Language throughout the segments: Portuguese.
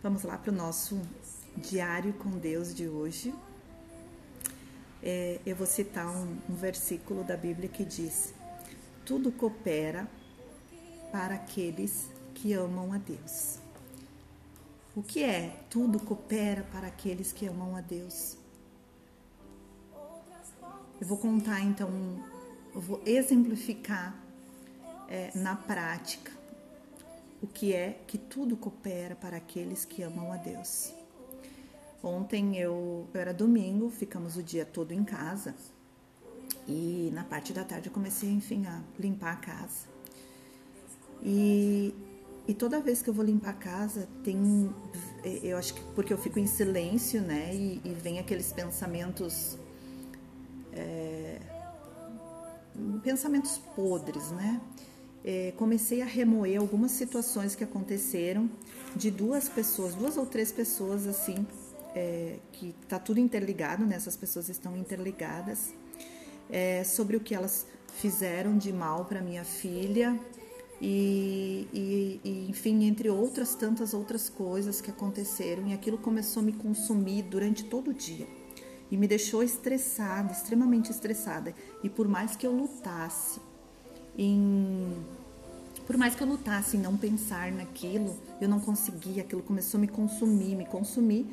Vamos lá para o nosso diário com Deus de hoje. É, eu vou citar um, um versículo da Bíblia que diz: Tudo coopera para aqueles que amam a Deus. O que é? Tudo coopera para aqueles que amam a Deus. Eu vou contar então, eu vou exemplificar é, na prática o que é que tudo coopera para aqueles que amam a Deus. Ontem eu, eu era domingo, ficamos o dia todo em casa e na parte da tarde eu comecei, enfim, a limpar a casa. E, e toda vez que eu vou limpar a casa, tem. Eu acho que porque eu fico em silêncio, né? E, e vem aqueles pensamentos. É, pensamentos podres, né? É, comecei a remoer algumas situações que aconteceram de duas pessoas, duas ou três pessoas assim, é, que tá tudo interligado, né? Essas pessoas estão interligadas, é, sobre o que elas fizeram de mal para minha filha e, e, e, enfim, entre outras tantas outras coisas que aconteceram e aquilo começou a me consumir durante todo o dia e me deixou estressada, extremamente estressada. E por mais que eu lutasse em por mais que eu lutasse em não pensar naquilo, eu não conseguia, aquilo começou a me consumir, me consumir,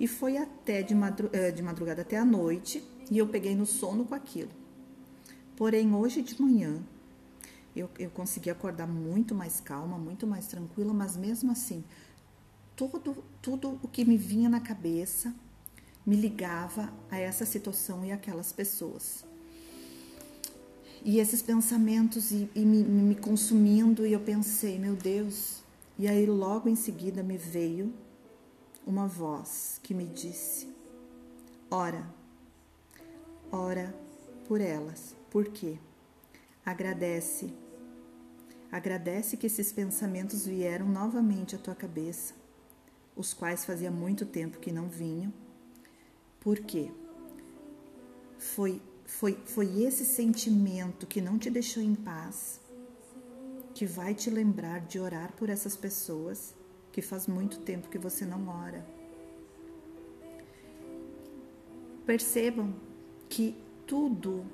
e foi até de, madru eh, de madrugada até a noite, e eu peguei no sono com aquilo. Porém, hoje de manhã, eu, eu consegui acordar muito mais calma, muito mais tranquila, mas mesmo assim, todo, tudo o que me vinha na cabeça me ligava a essa situação e aquelas pessoas e esses pensamentos e, e me, me consumindo e eu pensei, meu Deus. E aí logo em seguida me veio uma voz que me disse: Ora, ora por elas. Por quê? Agradece. Agradece que esses pensamentos vieram novamente à tua cabeça, os quais fazia muito tempo que não vinham. Por quê? Foi foi, foi esse sentimento que não te deixou em paz que vai te lembrar de orar por essas pessoas que faz muito tempo que você não ora. Percebam que tudo,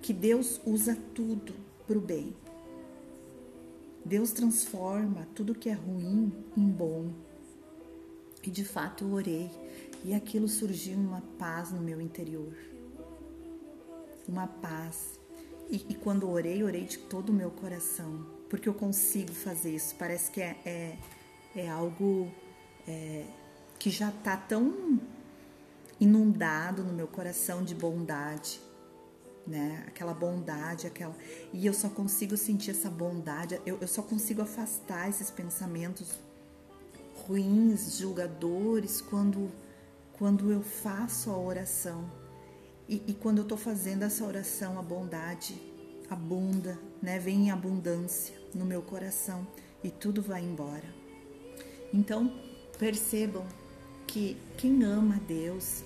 que Deus usa tudo para o bem. Deus transforma tudo que é ruim em bom. E de fato eu orei e aquilo surgiu uma paz no meu interior uma paz. E, e, quando orei, orei de todo o meu coração, porque eu consigo fazer isso. Parece que é, é, é algo é, que já está tão inundado no meu coração de bondade, né? Aquela bondade, aquela. E eu só consigo sentir essa bondade, eu, eu só consigo afastar esses pensamentos ruins, julgadores, quando, quando eu faço a oração e, e quando eu estou fazendo essa oração, a bondade abunda, né? Vem em abundância no meu coração e tudo vai embora. Então, percebam que quem ama a Deus,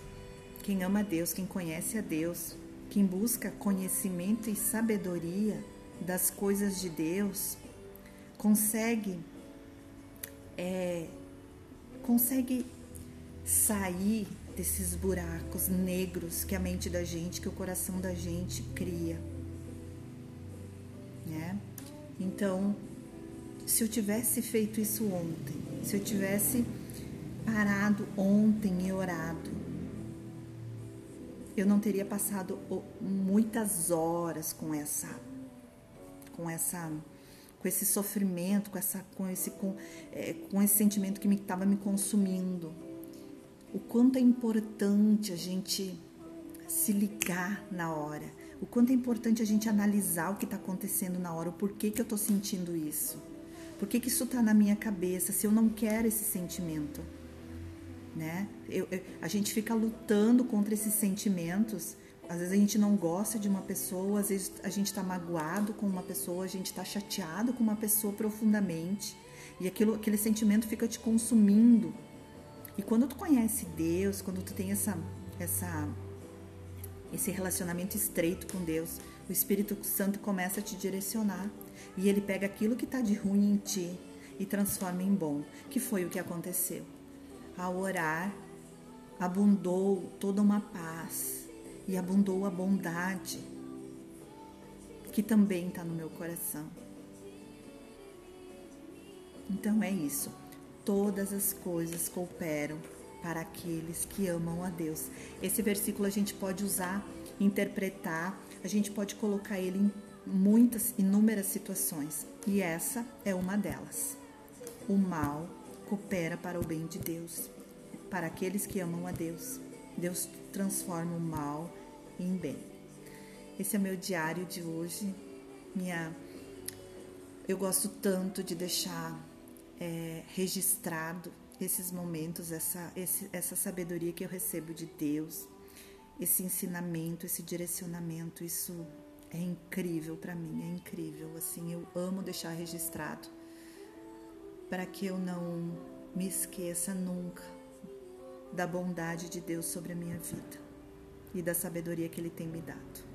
quem ama a Deus, quem conhece a Deus, quem busca conhecimento e sabedoria das coisas de Deus, consegue é, consegue sair desses buracos negros que a mente da gente, que o coração da gente cria. Né? Então, se eu tivesse feito isso ontem, se eu tivesse parado ontem e orado, eu não teria passado muitas horas com essa com essa com esse sofrimento, com essa com esse com, é, com esse sentimento que estava me, me consumindo o quanto é importante a gente se ligar na hora, o quanto é importante a gente analisar o que está acontecendo na hora, o porquê que eu estou sentindo isso, por que, que isso está na minha cabeça, se eu não quero esse sentimento, né? Eu, eu, a gente fica lutando contra esses sentimentos. Às vezes a gente não gosta de uma pessoa, às vezes a gente está magoado com uma pessoa, a gente está chateado com uma pessoa profundamente e aquilo, aquele sentimento fica te consumindo e quando tu conhece Deus, quando tu tem essa, essa, esse relacionamento estreito com Deus, o Espírito Santo começa a te direcionar e ele pega aquilo que está de ruim em ti e transforma em bom, que foi o que aconteceu. ao orar, abundou toda uma paz e abundou a bondade que também está no meu coração. Então é isso. Todas as coisas cooperam para aqueles que amam a Deus. Esse versículo a gente pode usar, interpretar, a gente pode colocar ele em muitas, inúmeras situações. E essa é uma delas. O mal coopera para o bem de Deus, para aqueles que amam a Deus. Deus transforma o mal em bem. Esse é meu diário de hoje. Minha, eu gosto tanto de deixar é, registrado esses momentos, essa, esse, essa sabedoria que eu recebo de Deus, esse ensinamento, esse direcionamento, isso é incrível para mim, é incrível. Assim, eu amo deixar registrado para que eu não me esqueça nunca da bondade de Deus sobre a minha vida e da sabedoria que Ele tem me dado.